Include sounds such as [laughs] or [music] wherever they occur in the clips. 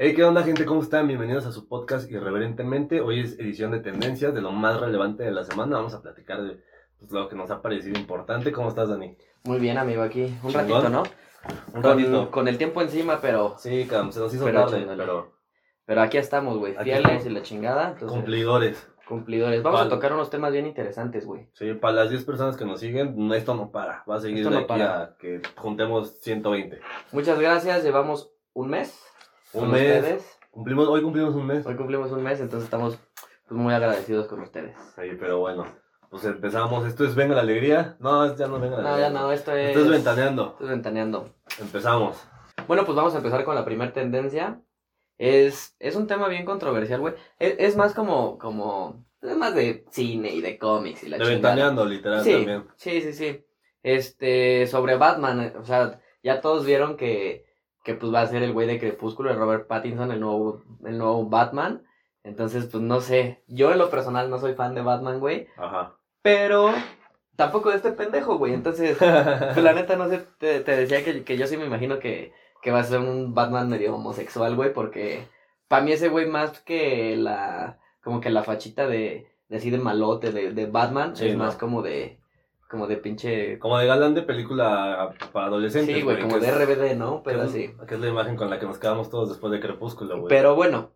Hey, ¿qué onda, gente? ¿Cómo están? Bienvenidos a su podcast Irreverentemente. Hoy es edición de tendencias, de lo más relevante de la semana. Vamos a platicar de pues, lo que nos ha parecido importante. ¿Cómo estás, Dani? Muy bien, amigo, aquí. Un Chingón. ratito, ¿no? Un Con, ratito. con el tiempo encima, pero, Sí, cabrón, se nos hizo Pero tarde, pero pero aquí estamos, güey. Fieles y la chingada. Entonces, cumplidores. cumplidores. Vamos a tocar unos temas bien interesantes, güey. Sí, para las 10 personas que nos siguen, esto no para. Va a seguir Esto de no aquí para. a que juntemos 120. Muchas gracias. Llevamos un mes. Un mes. ustedes. Cumplimos, hoy cumplimos un mes. Hoy cumplimos un mes, entonces estamos pues, muy agradecidos con ustedes. Sí, pero bueno, pues empezamos. Esto es Venga la Alegría. No, ya no Venga la No, Alegría. ya no, esto es. Esto es Ventaneando. esto es ventaneando. Empezamos. Bueno, pues vamos a empezar con la primera tendencia. Es, es un tema bien controversial, güey. Es, es más como, como, es más de cine y de cómics y la De chingada. Ventaneando, literal, Sí, también. sí, sí, sí. Este, sobre Batman, o sea, ya todos vieron que, que pues va a ser el güey de Crepúsculo, el Robert Pattinson, el nuevo, el nuevo Batman. Entonces, pues no sé, yo en lo personal no soy fan de Batman, güey, Ajá. pero tampoco de este pendejo, güey. Entonces, pues la neta, no sé, te, te decía que, que yo sí me imagino que, que va a ser un Batman medio homosexual, güey, porque para mí ese güey más que la, como que la fachita de, de así de malote de, de Batman, Sí, es ¿no? más como de, como de pinche... Como de galán de película para adolescentes. Sí, güey, como que de RBD, ¿no? Pero que así. Que es la imagen con la que nos quedamos todos después de Crepúsculo, güey. Pero bueno,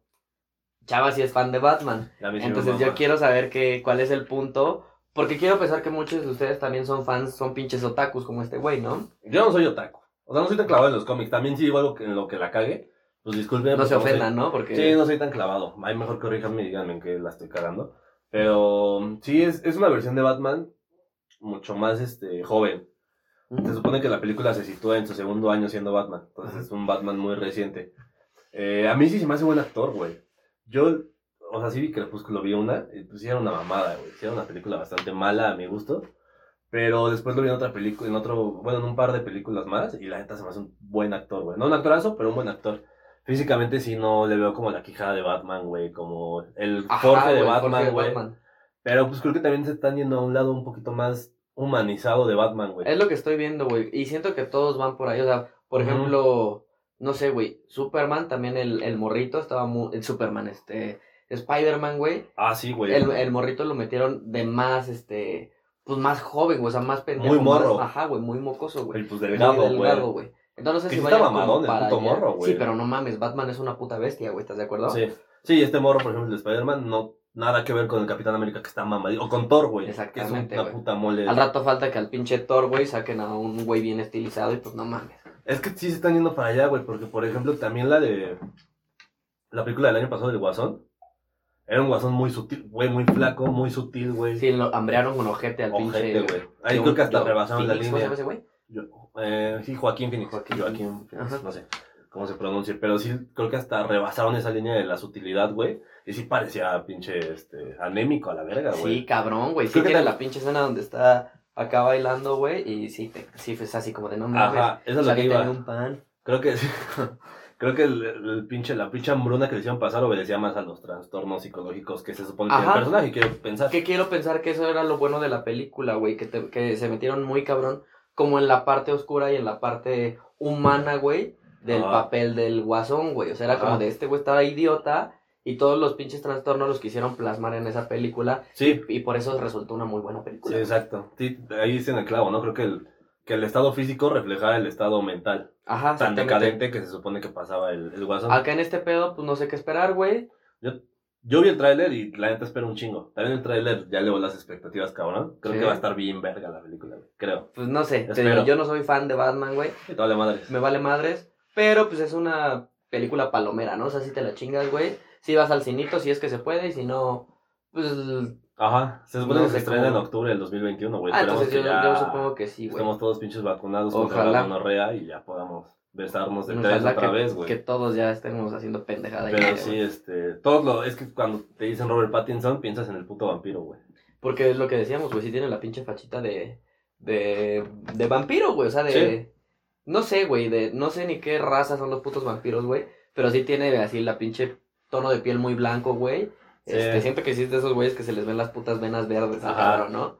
Chava sí es fan de Batman. Sí Entonces yo quiero saber que, cuál es el punto, porque quiero pensar que muchos de ustedes también son fans, son pinches otakus como este güey, ¿no? Yo no soy otaku. O sea, no soy tan clavado en los cómics. También sí digo algo que, en lo que la cague. Pues disculpen. No se ofendan, ¿no? Porque... Sí, no soy tan clavado. Hay mejor que corríjanme y díganme en qué la estoy cagando. Pero sí, es, es una versión de Batman mucho más este joven. Se supone que la película se sitúa en su segundo año siendo Batman. Entonces es un Batman muy reciente. Eh, a mí sí se me hace buen actor, güey. Yo, o sea, sí vi Crepúsculo, vi una. Y pues sí era una mamada, güey. Sí era una película bastante mala a mi gusto. Pero después lo vi en otra película, en otro, bueno, en un par de películas más. Y la neta se me hace un buen actor, güey. No un actorazo, pero un buen actor. Físicamente sí no le veo como la quijada de Batman, güey. Como el Ajá, Jorge de Jorge Batman, de güey. Pero pues creo que también se están yendo a un lado un poquito más humanizado de Batman, güey. Es lo que estoy viendo, güey. Y siento que todos van por ahí. O sea, por ejemplo, no sé, güey. Superman, también el, el morrito estaba muy. El Superman, este. Spider-Man, güey. Ah, sí, güey. El, el morrito lo metieron de más, este. Pues más joven, güey. O sea, más pendejo. Muy morro. más- ajá, güey. Muy mocoso, güey. Y pues delgado, güey. delgado, güey. Entonces, no sé si vayan mamadón el puto allá. morro, güey. Sí, pero no mames. Batman es una puta bestia, güey. ¿Estás de acuerdo? Sí. Sí, este morro, por ejemplo, el Spider-Man, no, nada que ver con el Capitán América que está mamadito. O con Thor, güey. Exactamente, Que es una puta mole. Al rato falta que al pinche Thor, güey, saquen a un güey bien estilizado y pues no mames. Es que sí se están yendo para allá, güey. Porque, por ejemplo, también la de. La película del año pasado del Guasón. Era un Guasón muy sutil, güey, muy flaco, muy sutil, güey. Sí, lo hambrearon con ojete al Ojete, pinche. güey. Ahí creo que hasta rebasaron la Phoenix, ¿cómo se línea. llama ese güey? Yo- eh, sí, Joaquín Phoenix. Joaquín Joaquín, Phoenix, no sé cómo se pronuncia. Pero sí, creo que hasta rebasaron esa línea de la sutilidad, güey. Y sí parecía pinche este, anémico a la verga, güey. Sí, cabrón, güey. Sí Creo que tiene te- la pinche escena donde está acá bailando, güey. Y sí, te, sí, es así como de no mames. Ajá, eso es lo que iba. un pan. Creo que [laughs] creo que el, el pinche, la pinche hambruna que le hicieron pasar obedecía más a los trastornos psicológicos que se supone que el personaje, quiero pensar. Que quiero pensar que eso era lo bueno de la película, güey. Que, te- que se metieron muy cabrón. Como en la parte oscura y en la parte humana, güey. Del papel del guasón, güey. O sea, era Ajá. como de este güey estaba idiota. Y todos los pinches trastornos los quisieron plasmar en esa película. Sí, Y por eso resultó una muy buena sí, película. exacto. Sí, ahí dicen el clavo, ¿no? Creo que el, que el estado físico reflejaba el estado mental. Ajá, Tan decadente que se supone que pasaba el, el guasón. Acá en este pedo, pues no sé qué esperar, güey. Yo vi el tráiler y la neta espero un chingo. También el tráiler ya elevó las expectativas, cabrón. Creo Sí. que va a estar bien verga la película, güey. Creo. Pues no sé. te yo no soy fan de Batman, güey. Y toda la madre. Me vale madres. Pero pues es una película palomera, ¿no? O sea, si te la chingas, güey. Si vas al cinito, si es que se puede. Y si no, pues. Ajá. Se supone No que se sé estrena cómo- en octubre del 2021, güey. ah, Esperemos entonces yo, ya yo supongo que sí, güey. estemos todos pinches vacunados contra la gonorrea y ya podamos besarnos de tres otra que, vez, güey. que todos ya estemos haciendo pendejada. Pero sí, este, todos lo, es que cuando te dicen Robert Pattinson, piensas en el puto vampiro, güey. Porque es lo que decíamos, güey. Sí tiene la pinche fachita de. De. De vampiro, güey. O sea, de. Sí. No sé, güey. De. No sé ni qué raza son los putos vampiros, güey. Pero sí tiene así la pinche tono de piel muy blanco, güey. Sí. Este, siento que sí es de esos güeyes que se les ven las putas venas verdes, Ajá. cabrón, ¿no?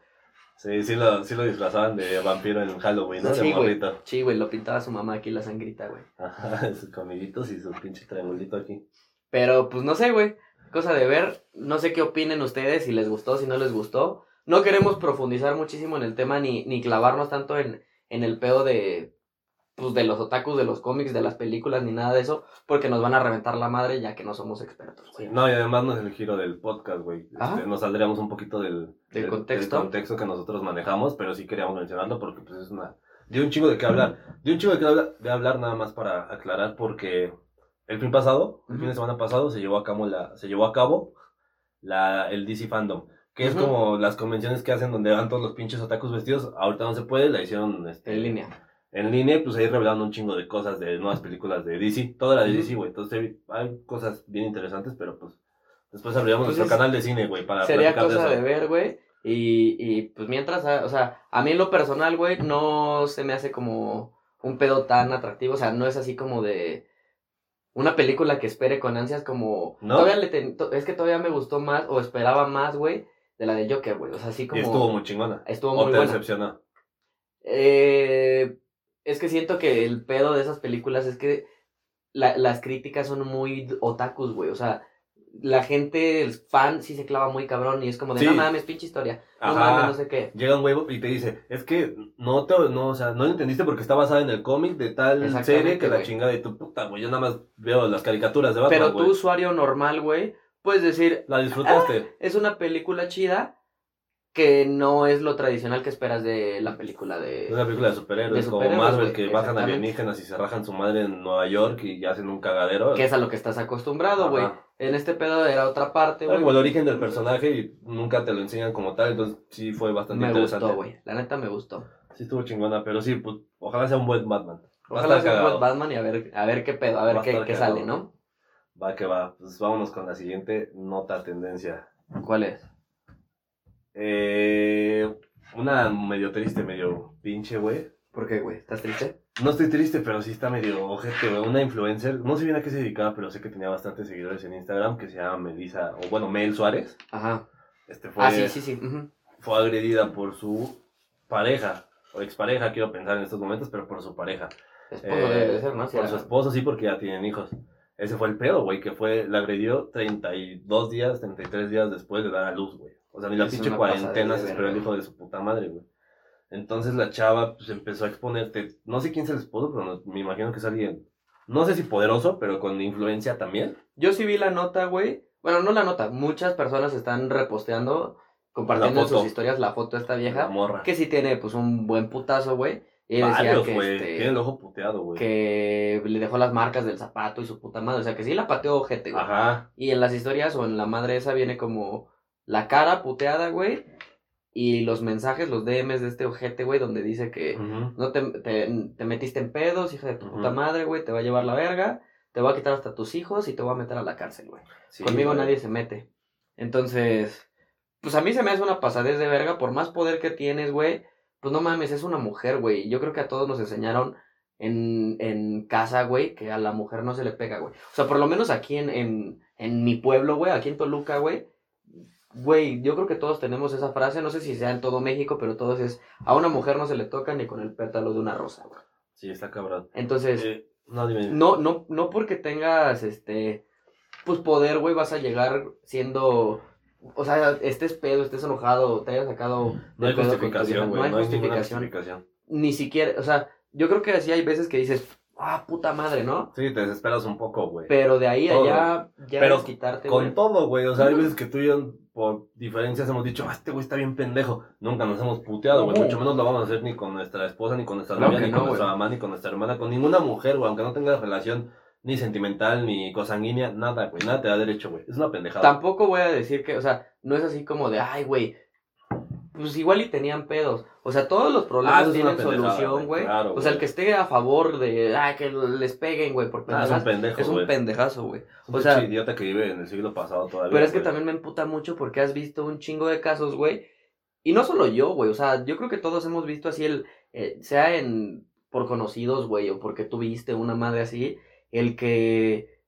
Sí, sí lo, sí lo disfrazaban de vampiro en Halloween, ¿no? Sí, güey. Sí, güey, lo pintaba su mamá aquí la sangrita, güey. Ajá, [laughs] sus comiguitos y su pinche triangulito aquí. Pero pues no sé, güey. Cosa de ver. No sé qué opinen ustedes, si les gustó, si no les gustó. No queremos profundizar muchísimo en el tema ni, ni clavarnos tanto en, en el pedo de. Pues de los otakus, de los cómics, de las películas, ni nada de eso. Porque nos van a reventar la madre ya que no somos expertos, güey. No, y además no es el giro del podcast, güey. Ajá. Este, nos saldríamos un poquito del, Del contexto. contexto que nosotros manejamos, pero sí queríamos mencionarlo porque pues es una... Dio un chingo de qué hablar. Dio un chingo de qué hablar, de hablar nada más para aclarar porque el fin pasado, el fin de semana pasado, se llevó a cabo la, se llevó a cabo la, el DC Fandom. Que es como las convenciones que hacen donde van todos los pinches otakus vestidos. Ahorita no se puede, la hicieron este, En línea. En línea, pues ahí revelando un chingo de cosas de nuevas películas de DC. Toda la de. DC, güey. Entonces hay cosas bien interesantes, pero pues después abriremos Pues nuestro es- canal de cine, güey, para Sería cosa de ver, güey. Y, y pues mientras, ah, o sea, a mí en lo personal, güey, no se me hace como un pedo tan atractivo. O sea, no es así como de una película que espere con ansias como... ¿No? Todavía le ten- es que todavía me gustó más o esperaba más, güey, de la de Joker, güey. O sea, así como... Y estuvo muy chingona. estuvo o muy te buena. decepcionó. Eh, es que siento que el pedo de esas películas es que la- las críticas son muy otakus, güey. O sea, la gente, el fan, sí se clava muy cabrón y es como de, Sí. no mames, pinche historia. No mames, no sé qué. Llega un güey y te dice, es que no te, no, o sea, no lo entendiste porque está basada en el cómic de tal serie que la güey. chingada de tu puta, güey. Yo nada más veo las caricaturas de Batman, Pero güey. usuario normal, güey, puedes decir, La disfrutaste. es una película chida que no es lo tradicional que esperas de la película Es de... una película de superhéroes, de como superhéroes, Marvel güey, que bajan alienígenas y se rajan su madre en Nueva York y hacen un cagadero. Que es a lo que estás acostumbrado, güey. En este pedo era otra parte, güey. como el origen del personaje y nunca te lo enseñan como tal, entonces sí fue bastante Me interesante. gustó, güey. La neta me gustó. Sí estuvo chingona, pero sí, pues, ojalá sea un buen Batman. Ojalá sea un buen Batman y a ver, a ver qué pedo, a ver Va qué, qué sale, ¿no? Va que va. Pues vámonos con la siguiente nota tendencia. ¿Cuál es? Eh, una medio triste, medio pinche, güey. ¿Por qué, güey? ¿Estás triste? No estoy triste, pero sí está medio ojete, güey. Una influencer, no sé bien a qué se dedicaba, pero sé que tenía bastantes seguidores en Instagram, que se llama Melissa, o bueno, Mel Suárez. Ajá. Este fue, Ah, sí, sí, sí. fue agredida por su pareja, o expareja, quiero pensar en estos momentos, pero por su pareja. Esposo Eh, debe ser, ¿no? Por su esposo, sí, porque ya tienen hijos. Ese fue el pedo, güey, que fue, la agredió 32 días, 33 días después de dar a luz, güey. O sea, ni la pinche cuarentena se esperó el hijo de su puta madre, güey. Entonces la chava, pues, empezó a exponerte, no sé quién es el esposo, pero no- me imagino que es alguien, no sé si poderoso, pero con influencia también. Yo sí vi la nota, güey. Bueno, no la nota. Muchas personas están reposteando, compartiendo La en sus historias la foto de esta La vieja. morra. Que sí tiene, pues, un buen putazo, güey. Y Varios, que, este, Tiene el ojo puteado, güey. que le dejó las marcas del zapato y su puta madre. O sea, que sí la pateó ojete, güey. Ajá. Y en las historias o en la madre esa viene como la cara puteada, güey. Y los mensajes, los DMs de este ojete, güey, donde dice que no te, te, te metiste en pedos, hija de tu puta madre, güey, te va a llevar la verga, te va a quitar hasta tus hijos y te va a meter a la cárcel, güey. Sí, Conmigo güey. nadie se mete. Entonces, pues a mí se me hace una pasadez de verga, por más poder que tienes, güey, pues no mames, es una mujer, güey. Yo creo que a todos nos enseñaron en, en casa, güey, que a la mujer no se le pega, güey. O sea, por lo menos aquí en, en, en mi pueblo, güey, aquí en Toluca, güey. Güey, yo creo que todos tenemos esa frase, no sé si sea en todo México, pero todos es, a una mujer no se le toca ni con el pétalo de una rosa, güey. Sí, está cabrón. Entonces, Eh, no, dime. no, no, no porque tengas este pues poder, güey, vas a llegar siendo o sea, estés pedo, estés enojado, te hayas sacado No hay justificación, güey. no hay justificación. justificación. Ni siquiera, o sea, yo creo que así hay veces que dices, ah, puta madre, ¿no? Sí, te desesperas un poco, güey. Pero de ahí Todo. allá, ya Pero quitarte, Con todo, güey. O sea, hay veces que tú y yo, por diferencias, hemos dicho, ah, este güey está bien pendejo. Nunca nos hemos puteado, güey. No. Mucho menos lo vamos a hacer ni con nuestra esposa, ni con nuestra Claro novia, ni no, con nuestra mamá, ni con nuestra hermana, con ninguna mujer, güey. Aunque no tenga relación ni sentimental, ni cosanguínea, nada, güey. Nada te da derecho, güey. Es una pendejada. Tampoco voy a decir que, o sea, no es así como de, ay, güey, pues igual y tenían pedos. O sea, todos los Ah, problemas es una tienen solución, güey, claro, o sea, el que esté a favor de, ay, que les peguen, güey, por Ah, es un pendejo, es un güey. pendejazo, güey. Un O sea, pinche idiota que vive en el siglo pasado todavía. Pero es que güey. también me emputa mucho porque has visto un chingo de casos, güey. Y no solo yo, güey. O sea, yo creo que todos hemos visto así el. eh, sea en. por conocidos, güey, o porque tuviste una madre así. El que.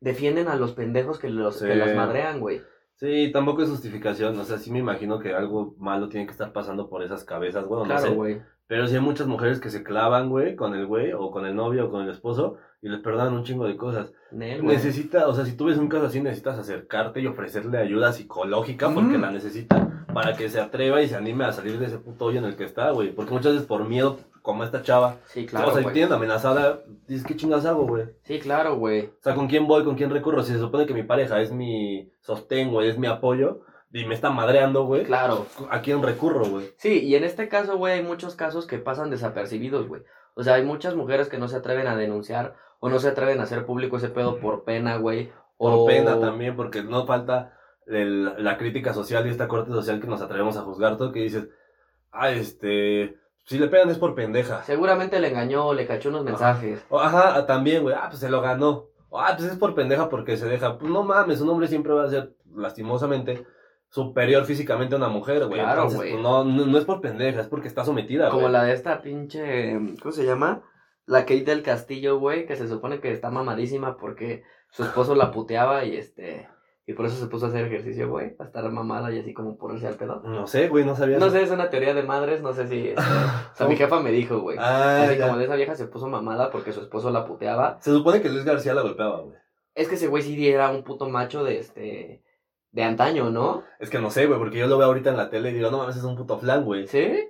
defienden a los pendejos que los, que los madrean, güey. Sí, tampoco es justificación. O sea, sí me imagino que algo malo tiene que estar pasando por esas cabezas, güey. Claro, sé. güey. Pero sí hay muchas mujeres que se clavan, güey, con el güey, o con el novio, o con el esposo, y les perdonan un chingo de cosas. Nel. Necesita, o sea, si tú ves un caso así, necesitas acercarte y ofrecerle ayuda psicológica porque Ujú. la necesita para que se atreva y se anime a salir de ese puto hoyo en el que está, güey. Porque muchas veces por miedo, como esta chava, Sí, o claro, sea, si güey. tienen amenazada, dices, ¿qué chingas hago, güey? Sí, claro, güey. O sea, ¿con quién voy? ¿Con quién recurro? Si se supone que mi pareja es mi sostén, güey, es mi apoyo, y me está madreando, güey, Claro. ¿a quién recurro, güey? Sí, y en este caso, güey, hay muchos casos que pasan desapercibidos, güey. O sea, hay muchas mujeres que no se atreven a denunciar o no se atreven a hacer público ese pedo por pena, güey. Por o... pena también, porque no falta el- la crítica social y esta corte social que nos atrevemos a juzgar todo, que dices, ah, este, si le pegan es por pendeja. Seguramente le engañó, le cachó unos mensajes. Ajá, también, güey, ah, pues se lo ganó. Ah, pues es por pendeja porque se deja. Pues no mames, un hombre siempre va a ser, lastimosamente, superior físicamente a una mujer, güey. Claro, güey. pues, no, no, no es por pendeja, es porque está sometida, Como güey. la de esta pinche. ¿Cómo se llama? La Kate del Castillo, güey, que se supone que está mamadísima porque su esposo la puteaba y este. Y por eso se puso a hacer ejercicio, güey, a estar mamada y así como ponerse al pedo. No sé, güey, no sabía. No sé, es una teoría de madres, no sé si. este, [laughs] o sea, mi jefa me dijo, güey. Ah, Así ya. como de esa vieja se puso mamada porque su esposo la puteaba. Se supone que Luis García la golpeaba, güey. Es que ese güey sí era un puto macho de este. de antaño, ¿no? Es que no sé, güey, porque yo lo veo ahorita en la tele y digo, no mames, es un puto flan, güey. ¿Sí?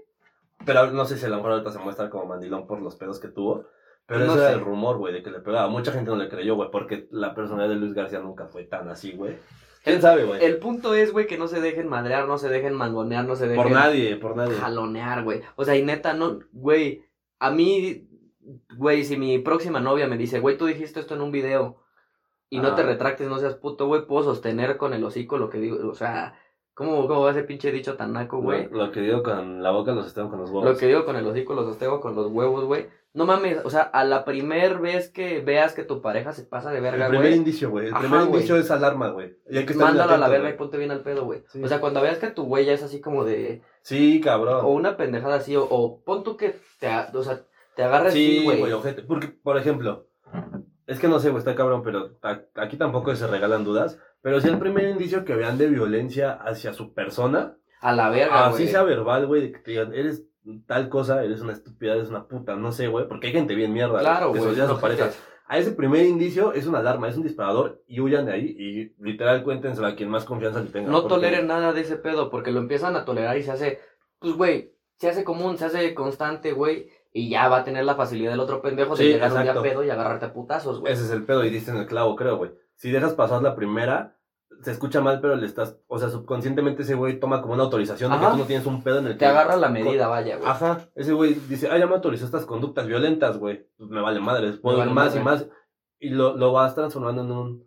Pero no sé si a lo mejor ahorita se muestra como mandilón por los pedos que tuvo. Pero No eso era sé. el rumor, güey, de que le pegaba. Mucha gente no le creyó, güey, porque la personalidad de Luis García nunca fue tan así, güey. ¿Quién sabe, güey? El punto es, güey, que no se dejen madrear, no se dejen mangonear, no se dejen. Por nadie, por nadie. jalonear, güey. O sea, y neta, no, güey, a mí, güey, si mi próxima novia me dice, güey, tú dijiste esto en un video y no te retractes, no seas puto, güey, puedo sostener con el hocico lo que digo, o sea, ¿cómo, cómo va ese pinche dicho tan naco, güey? Lo, lo que digo con la boca los están con los huevos. Lo que digo con el hocico lo sostengo con los huevos, güey. No mames, o sea, a la primer vez que veas que tu pareja se pasa de verga, el primer güey, indicio, güey. El Ajá, primer güey. indicio es alarma, güey. Y mándalo a la verga y güey. ponte bien al pedo, güey. Sí. O sea, cuando veas que tu güey ya es así como de, Sí, cabrón. o una pendejada así, o, o pon tú que te, o sea, te agarres Sí, güey, güey. Porque, por ejemplo, es que no sé, güey, está cabrón, pero aquí tampoco se regalan dudas. Pero si el primer indicio que vean de violencia hacia su persona, A la verga, así güey. sea verbal, güey, que te digan, eres tal cosa, eres una estúpida, eres una puta, no sé, güey, porque hay gente bien mierda, Claro, que güey. su no, pareja. gente. A ese primer indicio es una alarma, es un disparador y huyan de ahí y literal cuéntenselo a quien más confianza le tenga. No porque- toleren nada de ese pedo, porque lo empiezan a tolerar y se hace, pues, güey, se hace común, se hace constante, güey, y ya va a tener la facilidad del otro pendejo de Sí, llegar un exacto. día pedo y agarrarte a putazos, güey. Ese es el pedo y diste en el clavo, creo, güey. Si dejas pasar la primera, se escucha mal, pero le estás, o sea, subconscientemente ese güey toma como una autorización de que tú no tienes un pedo en el que... Te agarras la medida, vaya, güey. Ajá, ese güey dice, ah, ya me autorizó estas conductas violentas, güey. Pues me vale madre, puedo vale ir más madre. y más. Y lo, lo vas transformando en un,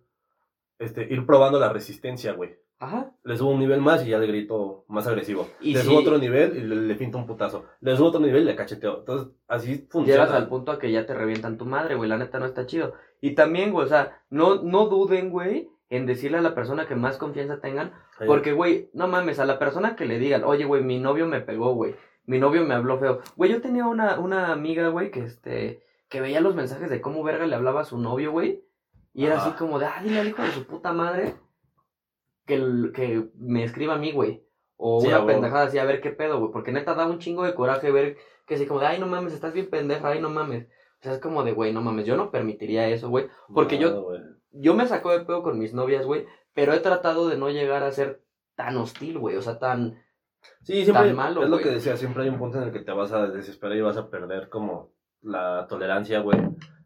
este, ir probando la resistencia, güey. Ajá. Le subo un nivel más y ya le grito más agresivo. Y le subo otro nivel y le, le pinto un putazo. Le subo otro nivel y le cacheteo. Entonces, así funciona. Llegas al punto a que ya te revientan tu madre, güey. La neta no está chido. Y también, güey, o sea, no, no duden, güey, en decirle a la persona que más confianza tengan. Sí. Porque, güey, no mames, a la persona que le digan, oye, güey, mi novio me pegó, güey. Mi novio me habló feo. Güey, yo tenía una, una amiga, güey, que este, que veía los mensajes de cómo verga le hablaba a su novio, güey. Y era así como de, ah, dile al hijo de su puta madre que, que me escriba a mí, güey. O Sí, una pendejada así, a ver qué pedo, güey. Porque neta da un chingo de coraje ver que así como de, ay, no mames, estás bien pendeja, ay, no mames. O sea, es como de, güey, no mames, yo no permitiría eso, güey. porque yo-. Yo me saco de pedo con mis novias, güey, pero he tratado de no llegar a ser tan hostil, güey. O sea, tan... Sí, siempre tan malo, es lo que decía, siempre hay un punto en el que te vas a desesperar y vas a perder como la tolerancia, güey.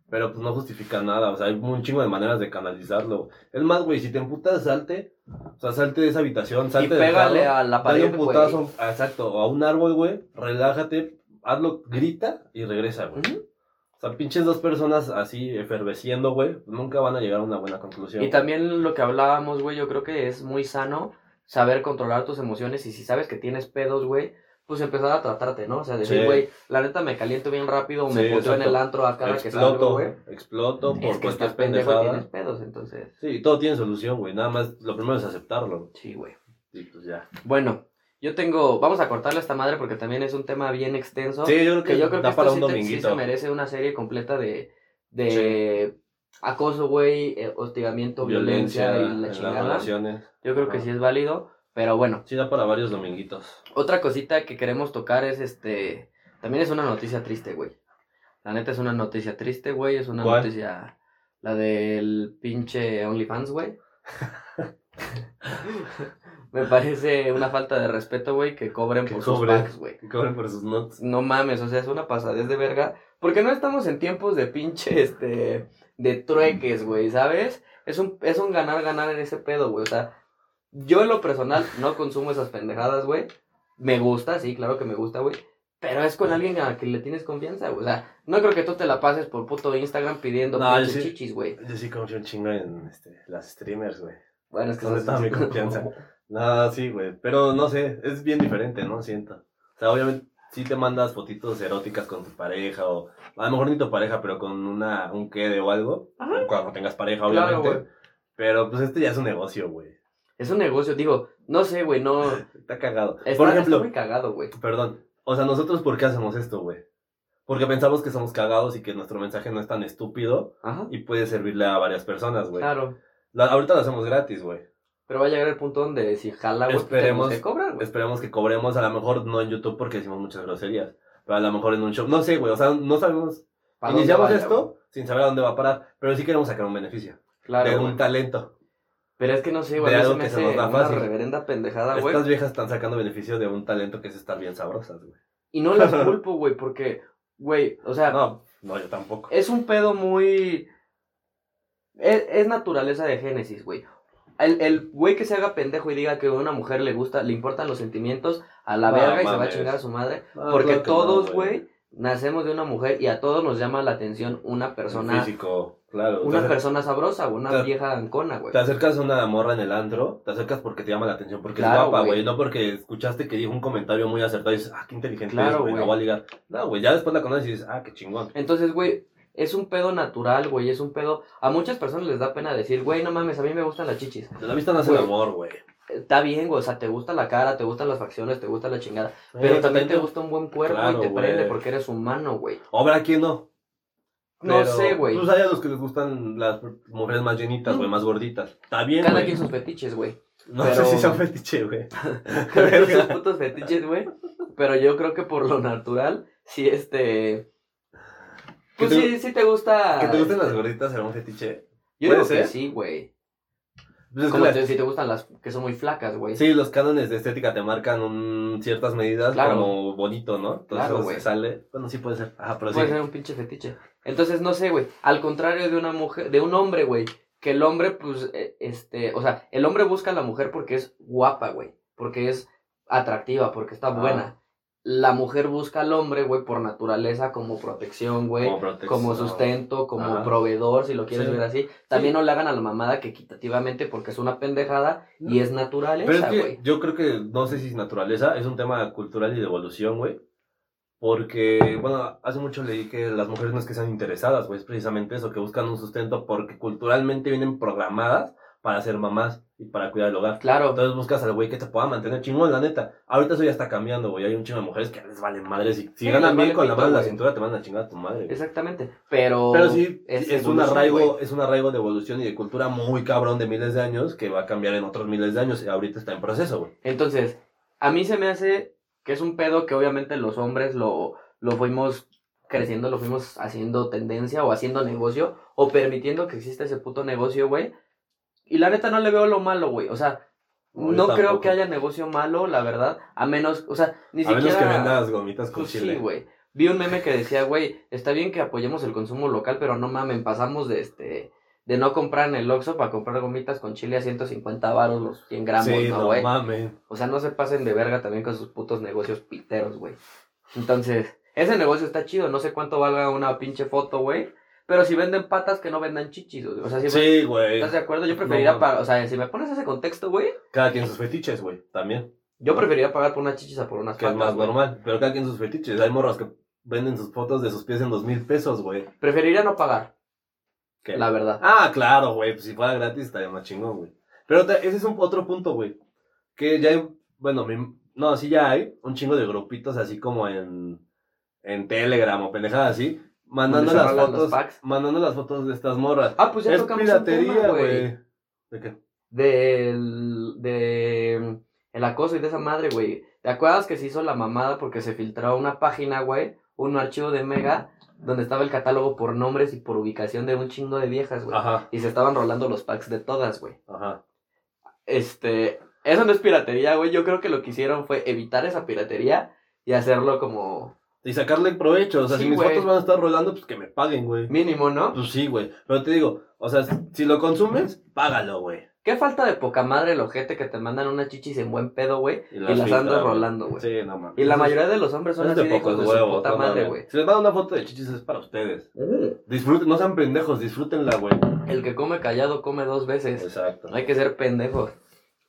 Pero pues no justifica nada, o sea, hay un chingo de maneras de canalizarlo. Es más, güey, si te emputas, salte. O sea, salte de esa habitación, Y salte del pégale carro, a la dale pared, un güey. putazo, exacto, o a un árbol, güey, relájate, hazlo, grita y regresa, güey. O sea, pinches dos personas así efervesciendo, güey, nunca van a llegar a una buena conclusión. Y también lo que hablábamos, güey, yo creo que es muy sano saber controlar tus emociones y si sabes que tienes pedos, güey, pues empezar a tratarte, ¿no? O sea, decir, Sí. güey, la neta me caliento bien rápido o me Sí, en el antro a cada que salgo, exploto, güey. exploto por Es que cualquier pendejada. tienes pedos, entonces. Sí, todo tiene solución, güey. Nada más, lo primero es aceptarlo. Sí, güey. Y pues ya. Bueno, yo tengo, vamos a cortarle a esta madre porque también es un tema bien extenso. Sí, yo creo que, que yo creo que esto para sí, te- sí se merece una serie completa de, de acoso, güey, eh, hostigamiento, violencia, y la chingada. Yo creo que sí es válido, pero bueno. Sí, da para varios dominguitos. Otra cosita que queremos tocar es este. También es una noticia triste, güey. La neta es una noticia triste, güey. Es una ¿Cuál? noticia. La del pinche OnlyFans, güey. [laughs] Me parece una falta de respeto, güey, que cobren Que por sus packs, güey. Que cobren por sus notes. No mames, o sea, es una pasadez de verga. Porque no estamos en tiempos de pinche, este, de trueques, güey, ¿sabes? Es un, es un ganar, ganar en ese pedo, güey. O sea, yo en lo personal no consumo esas pendejadas, güey. Me gusta, sí, claro que me gusta, güey. Pero es con alguien a quien le tienes confianza, güey. O sea, no creo que tú te la pases por puto Instagram pidiendo No, yo pinches sí. chichis, güey. Yo sí confío un chingo en este, las streamers, güey. Bueno, es que ¿Dónde está mi confianza? No, sí, güey. Pero no sé, es bien diferente, ¿no? Siento. O sea, obviamente, sí te mandas fotitos eróticas con tu pareja o a lo mejor ni tu pareja, pero con una, un quede o algo. Ajá. Cuando tengas pareja, obviamente. pero pues este ya es un negocio, güey. Es un negocio, digo, no sé, güey, no. [laughs] Está cagado. Está, Por ejemplo, está muy cagado, güey. perdón. O sea, nosotros, ¿por qué hacemos esto, güey? Porque pensamos que somos cagados y que nuestro mensaje no es tan estúpido Ajá. y puede servirle a varias personas, güey. Claro. La- ahorita lo hacemos gratis, güey. Pero va a llegar el punto donde si jala, güey, pues Esperemos. que cobrar, güey. Esperemos que cobremos, a lo mejor no en YouTube porque decimos muchas groserías, pero a lo mejor en un show. No sé, güey, o sea, no sabemos. ¿Pa' dónde Iniciamos vaya, esto sin saber a dónde va a parar, pero sí queremos sacar un beneficio. Claro, de un talento. Pero es que no sé, güey, de algo que se nos da fácil. reverenda pendejada, güey. Estas viejas están sacando beneficio de un talento que es estar bien sabrosas, güey. Y no las [laughs] culpo, güey, porque, güey, o sea, No, no, yo tampoco. es un pedo muy... Es, es naturaleza de Génesis, güey. El, el güey que se haga pendejo y diga que a una mujer le gusta, le importan los sentimientos, a la No, verga y se va a chingar a su madre. No, Porque no, todos, güey, nacemos de una mujer y a todos nos llama la atención una persona, Físico, claro. una persona sabrosa, güey, una Te- vieja ancona, güey. Te acercas a una morra en el antro, te acercas porque te llama la atención, porque Claro, es guapa, güey. no porque escuchaste que dijo un comentario muy acertado y dices, ah, qué inteligente Claro, es, güey, la voy a ligar. No, güey, ya después la conoces y dices, ah, qué chingón. Entonces, güey, es un pedo natural, güey, es un pedo... A muchas personas les da pena decir, güey, no mames, a mí me gustan las chichis. De la vista nace el amor, güey. Está bien, güey, o sea, te gusta la cara, te gustan las facciones, te gusta la chingada. Pero Eh, también te gusta un buen cuerpo Claro, y te prende porque eres humano, güey. Obra, ¿quién no? No sé, güey. Pues hay a los que les gustan las mujeres más llenitas, güey, más gorditas. Está bien, Cada güey. quien sus fetiches, güey. No pero- sé si son fetiche, güey. [laughs] Cada quien sus [laughs] putos fetiches, güey. Pero yo creo que por lo natural, sí, este... Pues ¿Que te- sí, sí te gusta... ¿Que te gusten las este, gorditas será un fetiche? Yo ¿Puede digo que sí, güey. Pues es Como te- si te gustan las que son muy flacas, güey. Sí, los cánones de estética te marcan un- ciertas medidas Claro. como bonito, ¿no? Entonces Claro, se güey. sale. Bueno, sí puede ser. Ajá, pero Puede sí. ser un pinche fetiche. Entonces, no sé, güey. Al contrario de una mujer, de un hombre, güey. Que el hombre, pues, eh, este, o sea, el hombre busca a la mujer porque es guapa, güey. Porque es atractiva, porque está Ah. La mujer busca al hombre, güey, por naturaleza, como protección, güey. Como sustento, como Ajá. proveedor, si lo quieres Sí. ver así. También no le hagan a la mamada que equitativamente porque es una pendejada y es Pero es naturaleza, que güey. yo creo que, no sé si es naturaleza, es un tema cultural y de evolución, güey. Porque, bueno, hace mucho leí que las mujeres no es que sean interesadas, güey, es precisamente eso, que buscan un sustento porque culturalmente vienen programadas para ser mamás y para cuidar el hogar. Claro. Entonces buscas al güey que te pueda mantener chingón, la neta. Ahorita eso ya está cambiando, güey. Hay un chingo de mujeres que les valen madres. Y si Sí, ganan bien vale con la mano en la cintura, te mandan a chingar a tu madre. güey. Exactamente. Pero. Pero sí, es, un arraigo, güey. es un arraigo de evolución y de cultura muy cabrón de miles de años que va a cambiar en otros miles de años y ahorita está en proceso, güey. Entonces, a mí se me hace que es un pedo que obviamente los hombres lo, lo fuimos creciendo, lo fuimos haciendo tendencia o haciendo negocio o permitiendo que exista ese puto negocio, güey. Y la neta no le veo lo malo, güey. O sea, No, no, creo tampoco. que haya negocio malo, la verdad. A menos, o sea, ni a siquiera... menos que vendas gomitas con Pues chile. sí, güey. Vi un meme que decía, güey, está bien que apoyemos el consumo local, pero no mamen, pasamos de este de no comprar en el Oxxo para comprar gomitas con chile a 150 varos los 100 gramos, sí, ¿no, no güey? mames. O sea, no se pasen de verga también con sus putos negocios piteros, güey. Entonces, ese negocio está chido. No sé cuánto valga una pinche foto, güey. Pero si venden patas, que no vendan chichis. O sea, si Sí, güey. ¿Estás de acuerdo? Yo preferiría No, pagar. O sea, si me pones ese contexto, güey. Cada quien sus fetiches, güey. También. Yo preferiría pagar por unas chichis a por unas Que es patas. más güey. normal. Pero cada quien sus fetiches. Hay morras que venden sus fotos de sus pies en dos mil pesos, güey. Preferiría no pagar, ¿Qué? la verdad. Ah, claro, güey. Pues si fuera gratis estaría más chingón, güey. Pero ese es un otro punto, güey. Que ya hay, bueno, mi- no, sí ya hay un chingo de grupitos así como en, en Telegram o pendejadas así. Mandando las los fotos, mandando las fotos de estas morras. Ah, pues ya es tocamos piratería, güey. ¿De qué? Del, de el acoso y de esa madre, güey. ¿Te acuerdas que se hizo la mamada porque se filtró una página, güey? Un archivo de Mega donde estaba el catálogo por nombres y por ubicación de un chingo de viejas, güey. Ajá, Y se estaban rolando los packs de todas, güey. ajá. Este, eso no es piratería, güey. Yo creo que lo que hicieron fue evitar esa piratería y hacerlo como Y sacarle provecho. O sea, Sí, si mis güey. fotos van a estar rolando, pues que me paguen, güey. mínimo, ¿no? Pues sí, güey. Pero te digo, o sea, si lo consumes, págalo, güey. Qué falta de poca madre el ojete que te mandan unas chichis en buen pedo, güey. Y las filtran, andas rolando, güey. Sí, no mames. Y la es- mayoría de los hombres son eso así es de pocos de su huevos. puta no madre, güey. Si les mandan una foto de chichis es para ustedes. Disfruten, no sean pendejos, disfrútenla, güey. El que come callado come dos veces. Exacto. Hay que ser pendejos.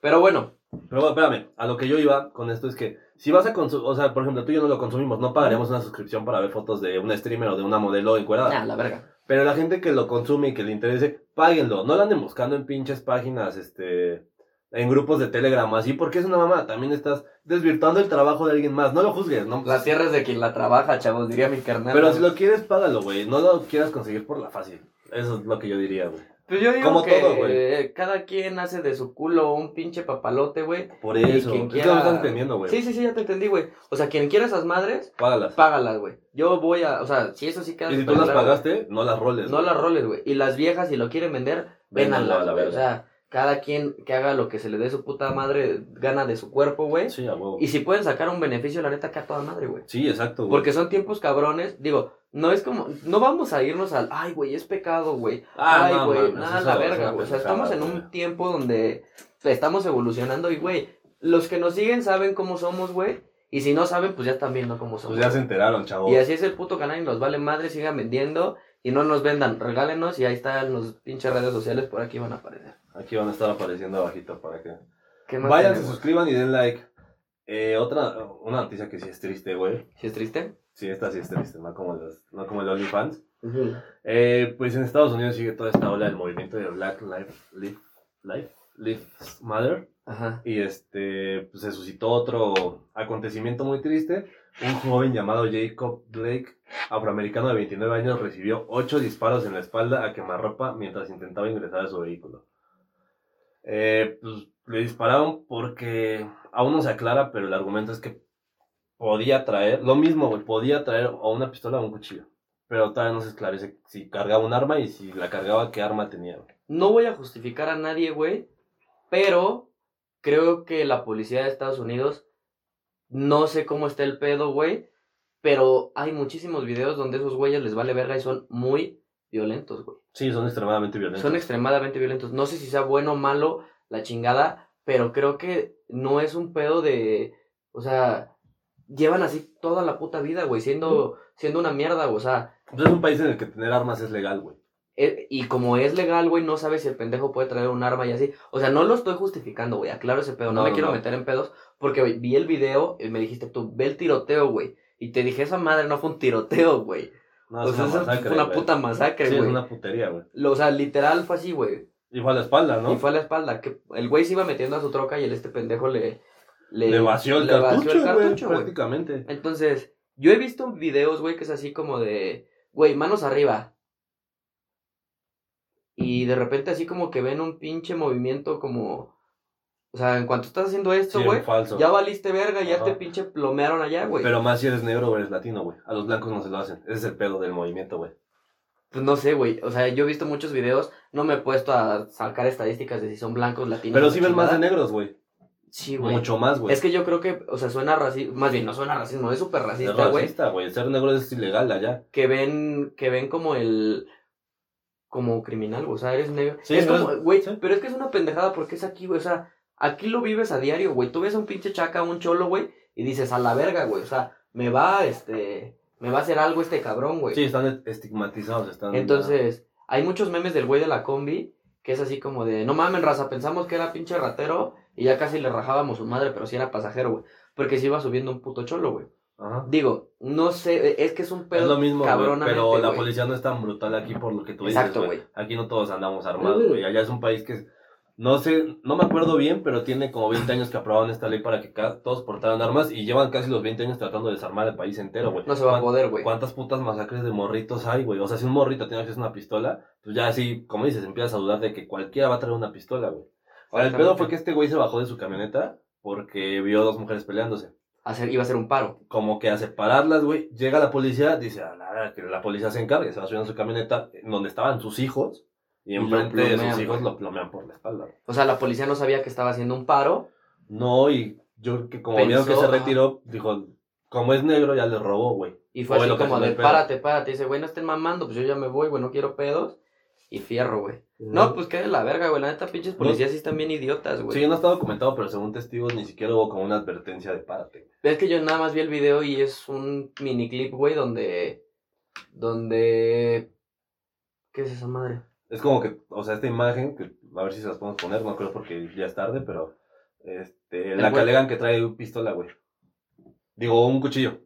Pero bueno, Pero bueno, espérame, a lo que yo iba con esto es que si vas a consumir, o sea, por ejemplo, tú y yo no lo consumimos, no pagaríamos una suscripción para ver fotos de una streamer o de una modelo encuerada. nah, la verga. Pero la gente que lo consume y que le interese, páguenlo. No lo anden buscando en pinches páginas, este, en grupos de Telegram, así, porque es una mamá. También estás desvirtuando el trabajo de alguien más. No lo juzgues, ¿no? La tierra es de quien la trabaja, chavos, diría mi carnal. Pero si lo quieres, págalo, güey. No lo quieras conseguir por la fácil. Eso es lo que yo diría, güey. Pues yo digo como que todo, güey. cada quien hace de su culo un pinche papalote, güey. Por eso. quien Es que no quiera- estás entendiendo, güey. Sí, sí, sí, ya te entendí, güey. O sea, quien quiera esas madres, Págalas. págalas, güey. Yo voy a, o sea, si eso sí queda Y si tú las pagaste, no las roles. No las roles, güey. Y las viejas, si lo quieren vender, véndanlas. O sea, cada quien que haga lo que se le dé su puta madre gana de su cuerpo, güey. Sí, a huevo. Y si pueden sacar un beneficio, la neta, que a toda madre, güey. Sí, exacto, güey. Porque son tiempos cabrones. Digo, no es como. No vamos a irnos al. Ay, güey, es pecado, güey. Ah, Ay, no güey, mames, nada, la verga, güey. O sea, estamos en un tiempo donde estamos evolucionando y, güey, los que nos siguen saben cómo somos, güey. Y si no saben, pues ya están viendo cómo somos. Pues ya se enteraron, chavo. Y así es el puto canal y nos vale madre, sigan vendiendo y no nos vendan, regálenos y ahí están los pinches redes sociales, por aquí van a aparecer. Aquí van a estar apareciendo abajito para que... ¿Qué más Vayan, se suscriban y den like. Eh, otra, una noticia que sí es triste, güey. ¿Sí es triste? Sí, esta sí es triste, no como, los, no como el OnlyFans. Eh, pues en Estados Unidos sigue toda esta ola del movimiento de Black Lives Live, Life, Lives Matter. Ajá. Y este, pues se suscitó otro acontecimiento muy triste. Un joven llamado Jacob Blake, afroamericano de 29 años, recibió 8 disparos en la espalda a quemarropa mientras intentaba ingresar a su vehículo. Eh, pues le dispararon porque aún no se aclara, pero el argumento es que podía traer, lo mismo, güey, podía traer o una pistola o un cuchillo. Pero todavía no se esclarece si cargaba un arma y si la cargaba, qué arma tenía. güey. No voy a justificar a nadie, güey, pero creo que la policía de Estados Unidos, no sé cómo está el pedo, güey, pero hay muchísimos videos donde esos güeyes les vale verga y son muy violentos, güey. Sí, son extremadamente violentos. Son extremadamente violentos. No sé si sea bueno o malo la chingada, pero creo que no es un pedo de, o sea, llevan así toda la puta vida, güey, siendo, siendo una mierda, güey, o sea, Pues es un país en el que tener armas es legal, güey. eh, y como es legal, güey, no sabes si el pendejo puede traer un arma y así. O sea, no lo estoy justificando, güey. Aclaro ese pedo. No, No, me no, quiero no. meter en pedos porque vi el video y me dijiste tú, ve el tiroteo, güey. Y te dije, esa madre no fue un tiroteo, güey. No, o es sea, una esa masacre, fue una güey. puta masacre, Sí, güey. es una putería, güey. Lo- O sea, literal fue así, güey. Y fue a la espalda, ¿no? Y fue a la espalda. Que el güey se iba metiendo a su troca y el este pendejo le. Le, vació el le vació cartucho, el güey, cartucho, güey. prácticamente. Entonces, yo he visto videos, güey, que es así como de, güey, manos arriba. Y de repente así como que ven un pinche movimiento como, o sea, en cuanto estás haciendo esto, Sí, güey, falso. ya valiste verga, ya Ajá. te pinche plomearon allá, güey. Pero más si eres negro o eres latino, güey. A los blancos no se lo hacen. Ese es el pedo del movimiento, güey. Pues no sé, güey, o sea, yo he visto muchos videos, no me he puesto a sacar estadísticas de si son blancos, latinos. Pero sí ven más de negros, güey. Sí, güey. Mucho más, güey. Es que yo creo que, o sea, suena racismo, más bien no suena racismo, es súper es racista, güey. racista, güey. Ser negro es ilegal allá. que ven, que ven como el, como criminal, güey, o sea, eres negro. Sí, es como, es- güey, sí. pero es que es una pendejada porque es aquí, güey, o sea, aquí lo vives a diario, güey. Tú ves a un pinche chaca, un cholo, güey, y dices, a la verga, güey, o sea, me va, este, me va a hacer algo este cabrón, güey. Sí, están estigmatizados. Están, Entonces, hay muchos memes del güey de la combi que es así como de, no mamen, raza, pensamos que era pinche ratero y ya casi le rajábamos su madre, pero sí era pasajero, güey. Porque se iba subiendo un puto cholo, güey. Ajá. Digo, no sé, es que es un pedo Es lo mismo, güey, cabronamente, pero la policía no es tan brutal aquí por lo que tú Exacto, dices, güey. güey. Aquí no todos andamos armados, güey. Allá es un país que No sé, no me acuerdo bien, pero tiene como 20 años que aprobaron esta ley para que todos portaran armas y llevan casi los 20 años tratando de desarmar el país entero, güey. No se va a ¿Cuán- poder, güey. ¿Cuántas putas masacres de morritos hay, güey? O sea, si un morrito tiene acceso a una pistola, pues ya así, como dices, empiezas a dudar de que cualquiera va a traer una pistola, güey. Ahora, el pedo fue que este güey se bajó de su camioneta porque vio dos mujeres peleándose. Hacer, iba a ser un paro. Como que a separarlas, güey. Llega la policía, dice, a la que la policía se encargue, se va subiendo a su camioneta, donde estaban sus hijos, y enfrente de sus hijos lo plomean por la espalda. güey. O sea, la policía no sabía que estaba haciendo un paro. No, y yo que como Pensó, vieron que se retiró, dijo, como es negro, ya le robó, güey. Y fue así como de, párate, párate. Dice, güey, no estén mamando, pues yo ya me voy, güey, no quiero pedos. Y fierro, güey. No, pues qué de la verga, güey. La neta, pinches policías sí están bien idiotas, güey. Sí, no está documentado, pero según testigos ni siquiera hubo como una advertencia de párate. Es que yo nada más vi el video y es un mini clip, güey, donde. Donde. ¿Qué es esa madre? Es como que, o sea, esta imagen, que a ver si se las podemos poner, no creo porque ya es tarde, pero este, la que alegan que trae un pistola, güey. Digo, un cuchillo.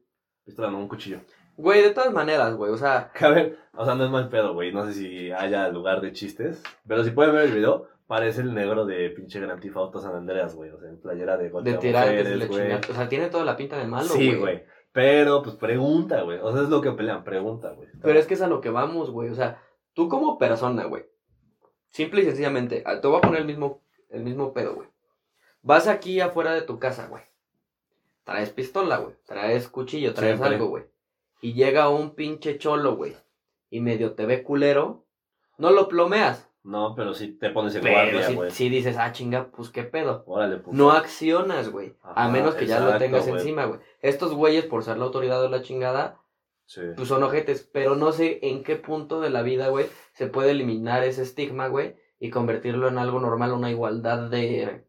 Pistola, no, un cuchillo. Güey, de todas maneras, güey. O sea, [laughs] a ver, o sea, no es mal pedo, güey. No sé si haya lugar de chistes, pero si pueden ver el video, parece el negro de pinche Gran Theft Auto San Andreas, güey. O sea, en playera de golpe de le güey. O sea, tiene toda la pinta de malo, güey. Sí, güey. Pero, pues pregunta, güey. O sea, es lo que pelean, pregunta, güey. Pero es que es a lo que vamos, güey. O sea, tú como persona, güey. Simple y sencillamente, ah, te voy a poner el mismo, el mismo pedo, güey. Vas aquí afuera de tu casa, güey. Traes pistola, güey. Traes cuchillo, traes Siempre. algo, güey. Y llega un pinche cholo, güey. Y medio te ve culero. No lo plomeas. No, pero si te pones en Pero guardia, si, güey. si dices, ah, chinga, pues qué pedo. Órale, puto. No accionas, güey. A menos que ya lo tengas encima, güey. Estos güeyes, por ser la autoridad de la chingada, Sí. pues son ojetes, pero no sé en qué punto de la vida, güey, se puede eliminar ese estigma, güey, y convertirlo en algo normal, una igualdad de,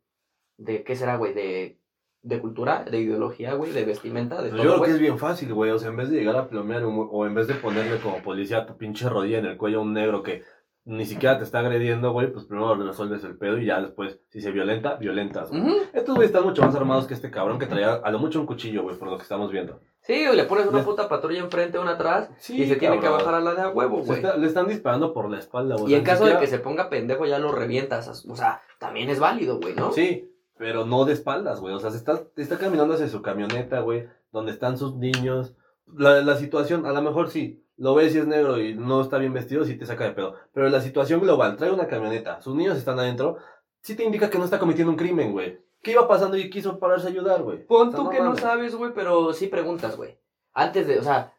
de ¿qué será, güey? De, de cultura, de ideología, güey, de vestimenta, de Pues todo, yo creo que güey. es bien fácil, güey. O sea, en vez de llegar a plomear o, o en vez de ponerle como policía tu pinche rodilla en el cuello a un negro que ni siquiera te está agrediendo, güey, pues primero resuelves el pedo y ya después, si se violenta, violentas, güey. Ujú. Estos güeyes están mucho más armados que este cabrón que traía a lo mucho un cuchillo, güey, por lo que estamos viendo. Sí, le pones una Le- puta patrulla enfrente, una atrás, Sí, y se tiene que bajar a la de a huevo, güey. está- le están disparando por la espalda, güey. Y en caso de que se ponga pendejo, ya lo revientas, o sea, también es válido, güey, ¿no? Sí, pero no de espaldas, güey. O sea, se está, está caminando hacia su camioneta, güey, donde están sus niños. La, la situación, a lo mejor sí, lo ves si es negro y no está bien vestido, sí te saca de pedo. Pero la situación global, trae una camioneta, sus niños están adentro, sí te indica que no está cometiendo un crimen, güey. ¿Qué iba pasando y quiso pararse a ayudar, güey? Pon O tú que no sabes, güey, pero sí preguntas, güey. Antes de, o sea,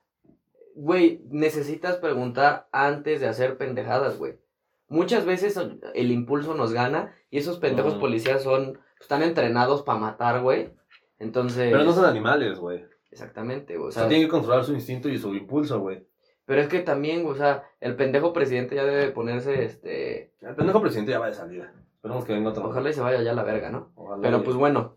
güey, necesitas preguntar antes de hacer pendejadas, güey. Muchas veces el impulso nos gana y esos pendejos policías son, están entrenados para matar, güey. Entonces, Pero no son animales, güey. exactamente, güey. O O sea, sea, tienen que controlar su instinto y su impulso, güey. pero es que también, güey, o sea, el pendejo presidente ya debe ponerse, este, El pendejo presidente ya va de salida. Esperemos que venga otro. ojalá y se vaya ya la verga, ¿no? Ojalá Pero y- pues bueno.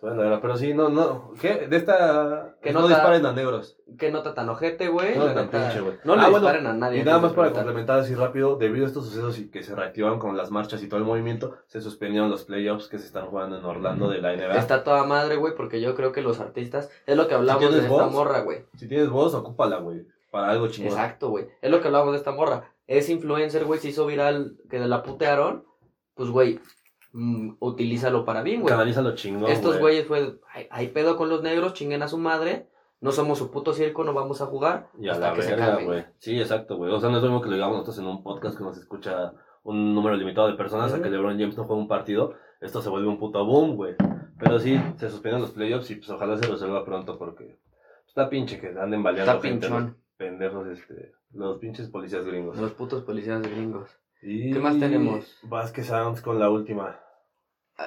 Pero sí, no, no. ¿Qué? De esta. Que no nota- disparen a negros. qué nota tan ojete, güey. No tan pinche, güey. no le Ah, bueno, disparen a nadie. Y nada más para complementar así rápido, debido a estos sucesos y que se reactivaron con las marchas y todo el movimiento, se suspendieron los playoffs que se están jugando en Orlando de la NBA. Está toda madre, güey, porque yo creo que los artistas, es lo que hablamos de esta morra, güey. Si tienes voz, ocúpala, güey, para algo chingón. Exacto, güey. Es lo que hablamos de esta morra. Es influencer, güey, se hizo viral que de la putearon. Pues, güey, mm, utilízalo para bien, güey. Canalízalo chingón, Estos güey. güeyes fue, hay, hay pedo con los negros, chinguen a su madre. No somos su puto circo, no vamos a jugar. Y a hasta la que verga, güey. Sí, exacto, güey. O sea, no es lo mismo que lo digamos nosotros en un podcast que nos escucha un número limitado de personas a que LeBron James no juega un partido. Esto se vuelve un puto boom, güey. Pero sí, se suspendieron los playoffs y pues ojalá se resuelva pronto porque está pinche que anden baleando Está gente, pinchón. los pendejos, este, los pinches policías gringos. Los putos policías gringos. Y ¿Qué más tenemos? Vasquez Sounds con la última.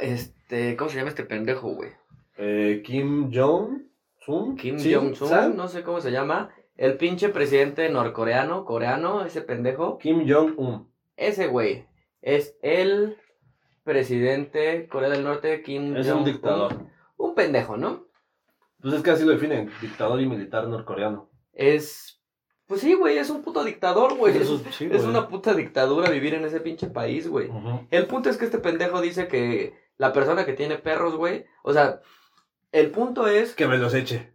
Este, ¿cómo se llama este pendejo, güey? Eh, Kim Jong-un. Kim ¿Sí? Jong-un, no sé cómo se llama. El pinche presidente norcoreano, coreano, ese pendejo. Kim Jong-un. Ese güey es el presidente de Corea del Norte, Kim Es un Jong-un. dictador. Un pendejo, ¿no? Pues es que así lo definen, dictador y militar norcoreano. Es. Pues sí, güey, es un puto dictador, güey. Eso Es, sí, es güey. una puta dictadura vivir en ese pinche país, güey. El punto es que este pendejo dice que la persona que tiene perros, güey. O sea, el punto es. Que me los eche.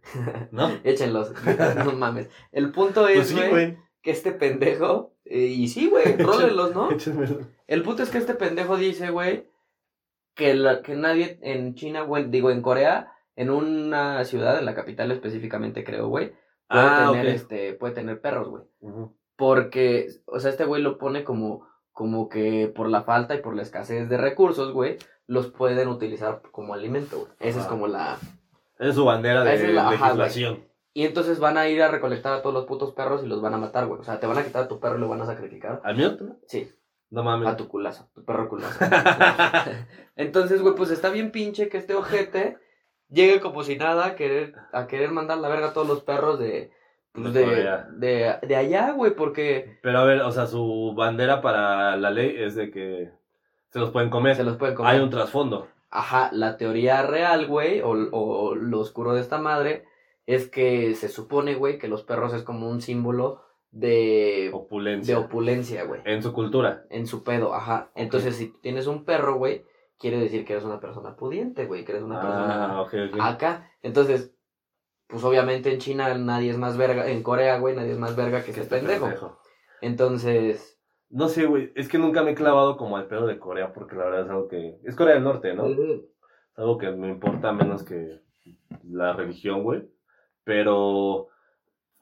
¿No? [laughs] Échenlos, [laughs] no mames. El punto Pues es, sí, güey, güey. que este pendejo. eh, y sí, güey, [laughs] rólenlos, ¿no? El punto es que este pendejo dice, güey, que, la, que nadie en China, güey, digo, en Corea, en una ciudad, en la capital específicamente, creo, güey, puede, Ah, tener, este, puede tener perros, güey. Porque, o sea, este güey lo pone como, como que por la falta y por la escasez de recursos, güey, los pueden utilizar como alimento, güey. Esa es como la... Esa es su bandera de es la- ajá, legislación. Y entonces van a ir a recolectar a todos los putos perros y los van a matar, güey. O sea, te van a quitar a tu perro y lo van a sacrificar. ¿Al mío? Sí, No mames. a tu culazo, tu perro culazo. [laughs] Entonces, güey, pues está bien pinche que este ojete llegue como si nada a querer, a querer mandar la verga a todos los perros de, pues, De de, de, de allá, güey, porque Pero a ver, o sea, su bandera para la ley es de que se los pueden comer. se los pueden comer. Hay un trasfondo. Ajá, la teoría real, güey, o, o lo oscuro de esta madre, es que se supone, güey, que los perros es como un símbolo de, de Opulencia. opulencia, güey. en su cultura. En su pedo, ajá. Entonces, si tienes un perro, güey, quiere decir que eres una persona pudiente, güey, que eres una persona Ah, ok, ok. acá. Entonces, pues obviamente en China nadie es más verga, en Corea, güey, nadie es más verga que ese Este pendejo. Entonces, No sé, güey. Es que nunca me he clavado como al pedo de Corea porque la verdad es algo que... Es Corea del Norte, ¿no? Es algo que me importa menos que la religión, güey. Pero...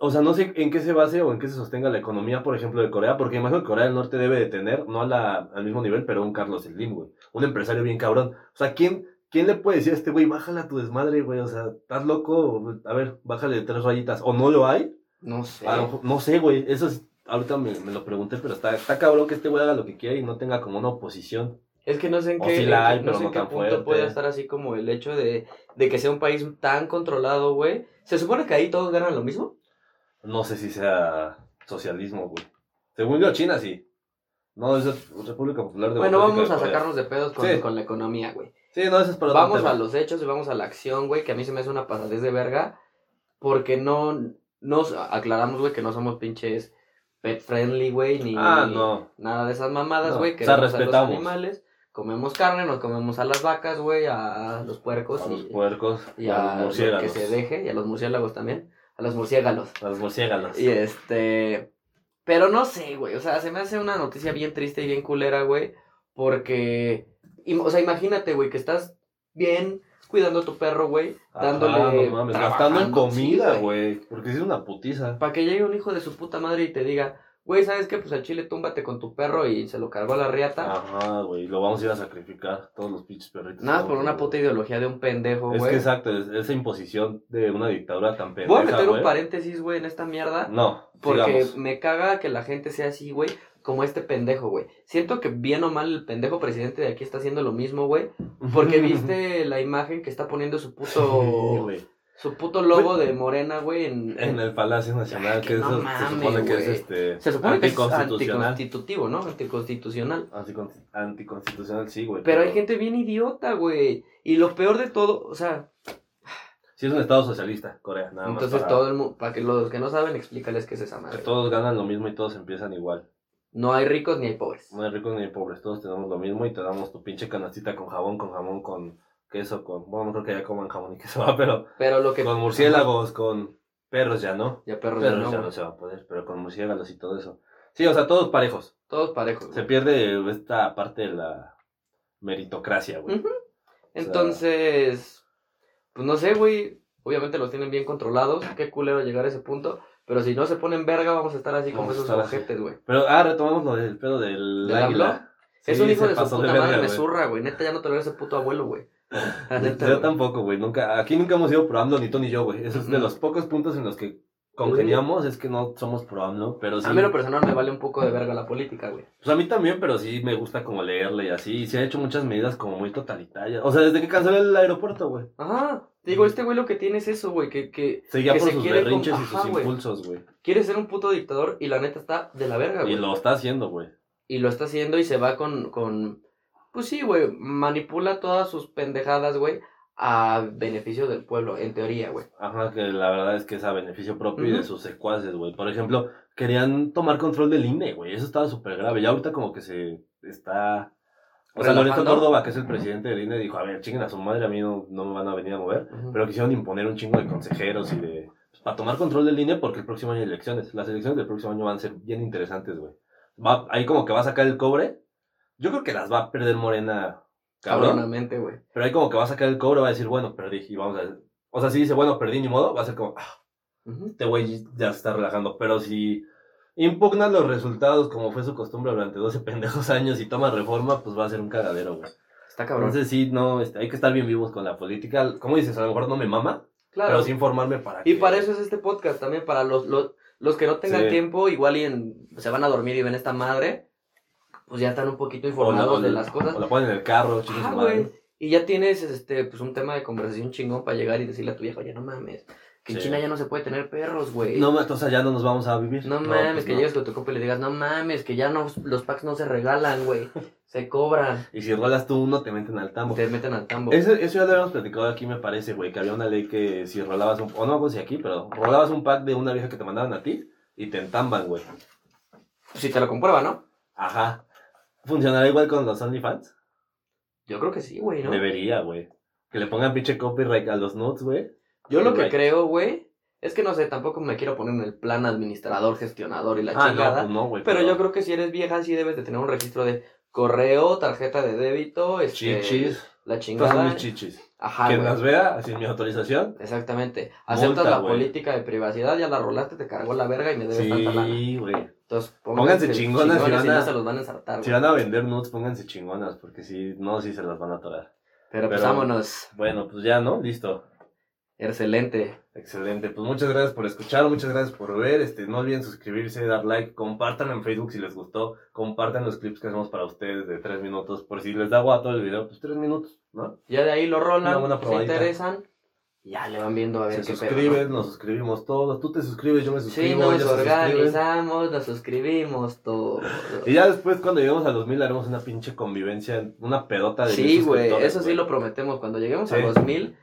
O sea, no sé en qué se base o en qué se sostenga la economía, por ejemplo, de Corea, porque imagino que Corea del Norte debe de tener, no a la- al mismo nivel, pero un Carlos Slim, güey. Un empresario bien cabrón. O sea, ¿quién, ¿quién le puede decir a este güey, bájale a tu desmadre, güey? O sea, ¿estás loco? A ver, bájale tres rayitas. ¿O no lo hay? no sé. Lo no sé, güey. Eso es, ahorita me, me lo pregunté, pero está, está cabrón que este güey haga lo que quiera y no tenga como una oposición. Es que no sé en O qué, la hay, no sé no en qué punto fuerte. puede estar así como el hecho de, de que sea un país tan controlado, güey. ¿Se supone que ahí todos ganan lo mismo? No sé si sea socialismo, güey. Según yo, China sí. No, es República Popular de Bueno, vamos a sacarnos de pedos con, Sí. con la economía, güey. Sí, no, eso es para Vamos a los hechos y vamos a la acción, güey, que a mí se me hace una pasadez de verga. Porque no nos aclaramos, güey, que no somos pinches pet friendly, güey, ni Ah, no. nada de esas mamadas, No, güey. o Que sea, a los respetamos. animales, comemos carne, nos comemos a las vacas, güey, a los puercos A los y, puercos, y a a los lo murciélagos. que se deje, y a los murciélagos también, a los murciélagos. A los murciélagos. Y este. Pero no sé, güey. O sea, se me hace una noticia bien triste y bien culera, güey. Porque. O sea, imagínate, güey, que estás bien cuidando a tu perro, güey. Dándole. no mames, gastando en sí, comida, güey. porque si es una putiza. Para que llegue un hijo de su puta madre y te diga, güey, ¿sabes qué? Pues al chile túmbate con tu perro y se lo cargó a la riata. Ajá, güey. Lo vamos a ir a sacrificar, todos los pinches perritos. Nada más por una puta ideología de un pendejo, Es güey. que exacto, es- esa imposición de una dictadura tan pendeja, Voy a meter un paréntesis, güey, en esta mierda. No, Porque me caga que la gente sea así, güey, como este pendejo, güey. Siento que bien o mal el pendejo presidente de aquí está haciendo lo mismo, güey. Porque [laughs] viste la imagen que está poniendo su Sí, puto güey. Su puto logo de Morena, güey, en, En el Palacio Nacional, que No eso se mames, supone que es este se supone que es anticonstitucional. anticonstitutivo, ¿no? Anticonstitucional. Anticon- Anticonstitucional, sí, güey. Pero hay gente bien idiota, güey. Y lo peor de todo, o sea, Sí, es un estado socialista, Corea, nada más. entonces para- todo el mundo, para que los que no saben, explícales qué es esa Que madre. todos ganan lo mismo y todos empiezan igual. No hay ricos ni hay pobres. No hay ricos ni hay pobres, todos tenemos lo mismo y te damos tu pinche canastita con jabón, con jamón, con queso, con... Bueno, no creo que ya coman jamón y queso, [laughs] pero Pero lo que... con murciélagos, con perros ya no. Ya perros ya no, ya güey. no se va a poder, pero con murciélagos y todo eso. Sí, o sea, todos parejos. Todos parejos. Se pierde esta parte de la meritocracia, güey. Entonces, pues no sé, güey. Obviamente los tienen bien controlados. Qué culero llegar a ese punto. Pero si no se ponen verga, vamos a estar así como esos ojetes, güey. Pero, ah, retomamos lo del pedo del ¿Del águila. Es Sí, un hijo de su puta madre, me zurra, güey. Neta, ya no tolero ese puto abuelo, güey. Neta, Yo tampoco, güey. Nunca, aquí nunca hemos sido pro AMLO, ni tú ni yo, güey. Eso es de los pocos puntos en los que congeniamos, es que no somos pro AMLO, pero sí. A mí lo personal me vale un poco de verga la política, güey. Pues a mí también, pero sí me gusta como leerle y así. Y se ha hecho muchas medidas como muy totalitarias. O sea, desde que canceló el aeropuerto, güey. Ajá. Digo, este güey lo que tiene es eso, güey. Que, que Seguía Que por se sus quiere berrinches com- y sus Ajá, impulsos, güey. quiere ser un puto dictador y la neta está de la verga, Y güey. lo está haciendo, güey. Y lo está haciendo y se va con, con pues sí, güey, manipula todas sus pendejadas, güey, a beneficio del pueblo, en teoría, güey. Ajá, que la verdad es que es a beneficio propio y de sus secuaces, güey. Por ejemplo, querían tomar control del INE, güey. Eso estaba súper grave. Ya ahorita como que se está... O sea, Lorenzo. Córdoba, que es el presidente del INE, dijo, a ver, chinguen a su madre, a mí no, no me van a venir a mover. Pero quisieron imponer un chingo de consejeros y de... pues, para tomar control del INE porque el próximo año hay elecciones. Las elecciones del próximo año van a ser bien interesantes, güey. Va, ahí como que va a sacar el cobre. Yo creo que las va a perder Morena cabrón. Cabronamente, güey. Pero ahí como que va a sacar el cobro, va a decir, bueno, perdí. Y vamos a O sea, si dice, bueno, perdí, ni modo, va a ser como, ah, Ujú. este güey ya se está relajando. Pero si impugna los resultados como fue su costumbre durante 12 [laughs] pendejos años y toma reforma, pues va a ser un cagadero, güey. Está cabrón. Entonces sí, no, este, hay que estar bien vivos con la política. Como dices, a lo mejor no me mama, claro. pero sí informarme para Y que- para eso es este podcast también, para los, los, los que no tengan Sí. tiempo, igual y en- se van a dormir y ven esta madre, pues ya están un poquito o la- informados o de la- las cosas. O la ponen en el carro, chicos. Ajá, güey. Y ya tienes este, pues un tema de conversación chingón para llegar y decirle a tu vieja, oye, no mames, que en Sí. China ya no se puede tener perros, güey. No, entonces ya no nos vamos a vivir. No mames, pues que no. llegues con tu compa y le digas, no mames, que ya no, los packs no se regalan, güey. [laughs] Se cobran. Y si rolas tú uno, te meten al tambo. Te meten al tambo. Eso, eso ya lo habíamos platicado aquí, me parece, güey, que había una ley que si rolabas un... O no acuerdo si aquí, pero rolabas un pack de una vieja que te mandaban a ti y te entamban, güey. Si te lo comprueba, ¿no? Ajá. ¿Funcionará igual con los OnlyFans? Yo creo que sí, güey, ¿no? Debería, güey. Que le pongan pinche copyright a los nudes, güey. Yo lo que creo, güey, es que no sé, tampoco me quiero poner en el plan administrador, gestionador y la Ah, no, chingada. pues no, güey. pero yo creo que si eres vieja, sí debes de tener un registro de correo, tarjeta de débito, este, Chichis. la chingada. mis chichis. Ajá, güey. las vea, sin mi autorización. Exactamente. Aceptas Multa, la güey. política de privacidad, ya la rolaste, te cargó la verga y me debes tanta lana. Sí, güey. Entonces, Pónganse chingonas si van a- no se los van a ensartar, Si güey. van a vender nudes, pónganse chingonas, porque si no, sí se las van a atorar. Pero pues pero- vámonos. Bueno, pues ya, ¿no? Listo. Excelente. Excelente, pues muchas gracias por escuchar, muchas gracias por ver, este, no olviden suscribirse, dar like, compartan en Facebook si les gustó, compartan los clips que hacemos para ustedes de tres minutos, por si les da guato el video, pues tres minutos, ¿no? Ya de ahí lo rolan, se interesan. Ya le van viendo a ver Se qué pedo, suscriben, nos suscribimos todos, tú te suscribes, yo me suscribo, Sí, nos organizamos, nos suscribimos, todo. Y ya después cuando lleguemos a los mil haremos una pinche convivencia, una pedota de Sí, güey, eso sí lo prometemos. Cuando lleguemos a los mil,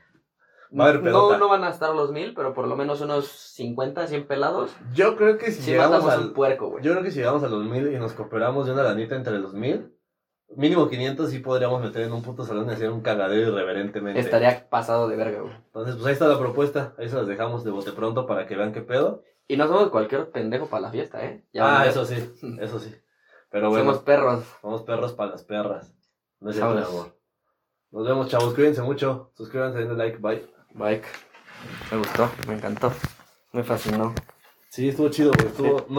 Va a haber no, no van a estar los mil, pero por lo menos unos 50, 100 pelados. Yo creo que si Si llegamos matamos al, un puerco, güey. Yo creo que si llegamos a los mil y nos cooperamos de una lanita entre los mil, mínimo 500 sí podríamos meter en un puto salón y hacer un cagadero irreverentemente. Estaría pasado de verga, güey. Entonces, pues ahí está la propuesta. Ahí se las dejamos de bote pronto para que vean qué pedo. Y no somos cualquier pendejo para la fiesta, ¿eh? Ya ah, eso sí, eso sí. Pero bueno, Somos perros. somos perros para las perras. No es amor. Nos vemos, chavos. Cuídense mucho. Suscríbanse, denle like. Bye. Bike. Me gustó, me encantó. Me fascinó. Sí, estuvo chido, güey. Estuvo, no